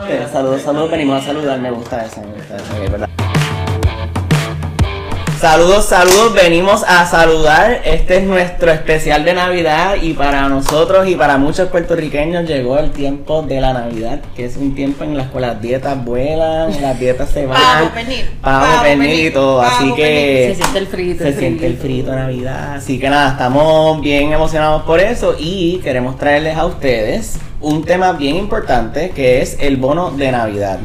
Saludos, saludos, venimos a saludar, me gusta eso, me gusta ok, ¿verdad? Saludos, saludos, venimos a saludar. Este es nuestro especial de Navidad y para nosotros y para muchos puertorriqueños llegó el tiempo de la Navidad, que es un tiempo en el que las dietas vuelan, las dietas se van. Pavo, pernil y todo, así que Se siente el frito. se siente el frito Navidad. Así que nada, estamos bien emocionados por eso y queremos traerles a ustedes un tema bien importante que es el bono de Navidad.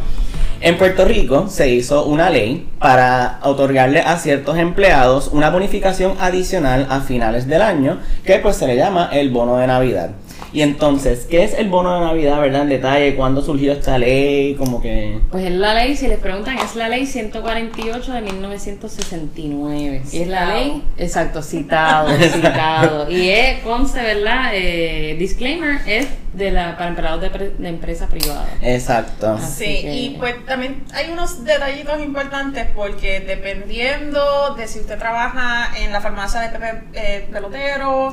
En Puerto Rico se hizo una ley para otorgarle a ciertos empleados una bonificación adicional a finales del año que pues se le llama el bono de Navidad. Y entonces, ¿qué es el bono de Navidad, verdad? En detalle, ¿cuándo surgió esta ley? Como que... Pues es la ley, si les preguntan, es la ley 148 de 1969. Y es la Citado. ley, exacto, citado, citado. Y es, conste, ¿verdad? Eh, disclaimer, es de la, para empleados de, pre- de empresa privada. Exacto. Así Sí, que- y pues también hay unos detallitos importantes porque dependiendo de si usted trabaja en la farmacia de Pepe eh, Pelotero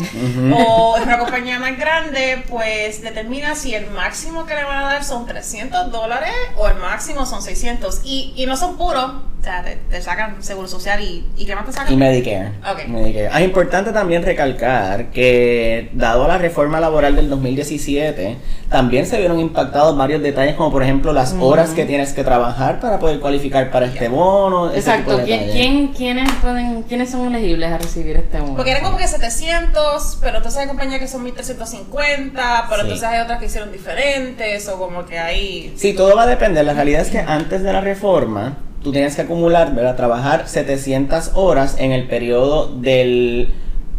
o en una compañía más grande, pues determina si el máximo que le van a dar son 300 dólares o el máximo son 600. Y, y no son puros, o sea, te, te sacan seguro social y, y ¿qué más te sacan? Y Medicare. Ok. Medicare. Ah, Es importante también recalcar que, dado la reforma laboral del 2017, también se vieron impactados varios detalles, como por ejemplo las horas que tienes que trabajar para poder cualificar para este bono. ese tipo Exacto, de ¿quién, quién, quiénes, pueden, ¿quiénes son elegibles a recibir este bono? Porque eran como que 700, pero entonces hay compañías que son 1350, pero Sí. entonces hay otras que hicieron diferentes, o como que hay. Sí, todo va a depender. La realidad es que antes de la reforma, tú tienes que acumular, ¿verdad? Trabajar 700 horas en el periodo del,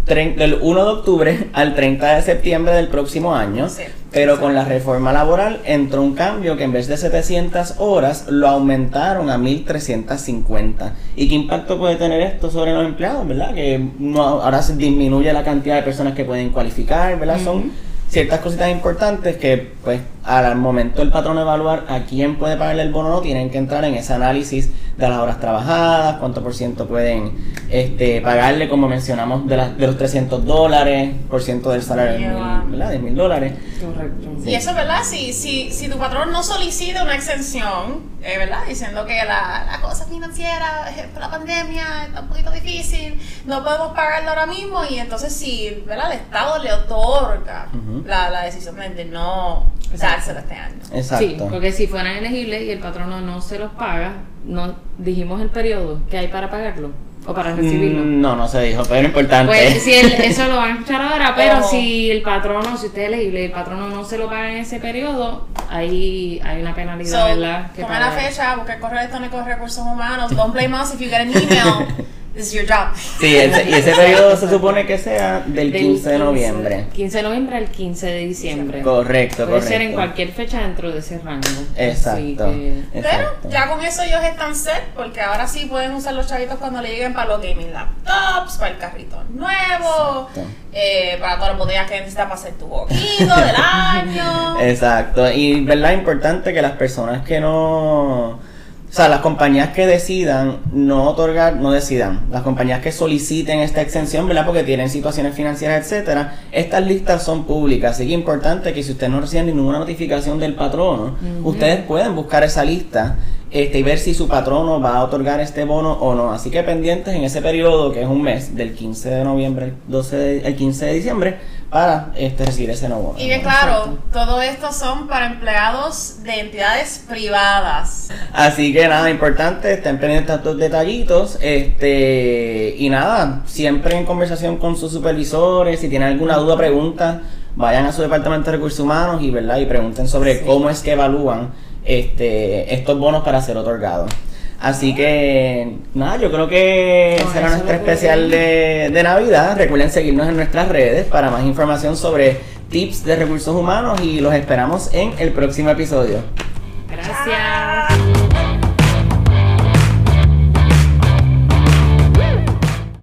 del 1 de octubre al 30 de septiembre del próximo año. Sí. Pero con la reforma laboral entró un cambio que en vez de 700 horas lo aumentaron a 1350. ¿Y qué impacto puede tener esto sobre los empleados, verdad? Que no, ahora se disminuye la cantidad de personas que pueden cualificar, ¿verdad? Son ciertas cositas importantes que, pues, al momento el patrón evaluar a quién puede pagarle el bono, no tienen que entrar en ese análisis de las horas trabajadas, cuánto por ciento pueden este, pagarle, como mencionamos, de, las de los 300 dólares, por ciento del salario de mil, ¿verdad? De mil dólares. Correcto. Sí. Y eso, ¿verdad? Si, si, si tu patrón no solicita una exención, eh, ¿verdad? Diciendo que la, la cosa financiera, eh, por la pandemia, está un poquito difícil, no podemos pagarlo ahora mismo, y entonces si, ¿verdad? El Estado le otorga la, la decisión de- de no dárselo este año. Exacto. Sí, porque si fueran elegibles y el patrono no se los paga, no dijimos el periodo que hay para pagarlo o para recibirlo. Mm, No, no se dijo, pero importante. Pues si el- eso lo van a escuchar ahora, pero Ojo. si el patrono, si usted es elegible y el patrono no se lo paga en ese periodo, ahí hay una penalidad, So, ¿verdad? Que toma la fecha, busca el correo electrónico de recursos humanos, don't blame us if you get an email, this is your job. Sí, ese- y ese periodo se supone que sea del Del 15 de noviembre. 15 de noviembre al 15 de diciembre. Correcto, Puede correcto. ser en cualquier fecha dentro de ese rango. Así Exacto. que- Pero ya con eso ellos están set, porque ahora sí pueden usar los chavitos cuando le lleguen para los gaming laptops, para el carrito nuevo, eh, para todas las botellas que necesitas para hacer tu boquito del año. Exacto, y verdad importante que las personas que no, o sea, las compañías que decidan no otorgar, no decidan, las compañías que soliciten esta exención, ¿verdad? Porque tienen situaciones financieras, etcétera, estas listas son públicas, así que importante que si ustedes no reciben ninguna notificación del patrono, ustedes pueden buscar esa lista este, y ver si su patrono va a otorgar este bono o no. Así que pendientes en ese periodo, que es un mes, del 15 de noviembre al 12 de- al 15 de diciembre, para este, recibir ese nuevo Y bien claro, todo esto son para empleados de entidades privadas. Así que nada, importante, estén pendientes de estos detallitos. Este, y nada, siempre en conversación con sus supervisores, si tienen alguna duda, pregunta, vayan a su departamento de recursos humanos y verdad, y pregunten sobre Sí. cómo es que evalúan este estos bonos para ser otorgados. Así que nada, yo creo que Con será nuestro especial de, de Navidad. Recuerden seguirnos en nuestras redes para más información sobre tips de recursos humanos y los esperamos en el próximo episodio. Gracias.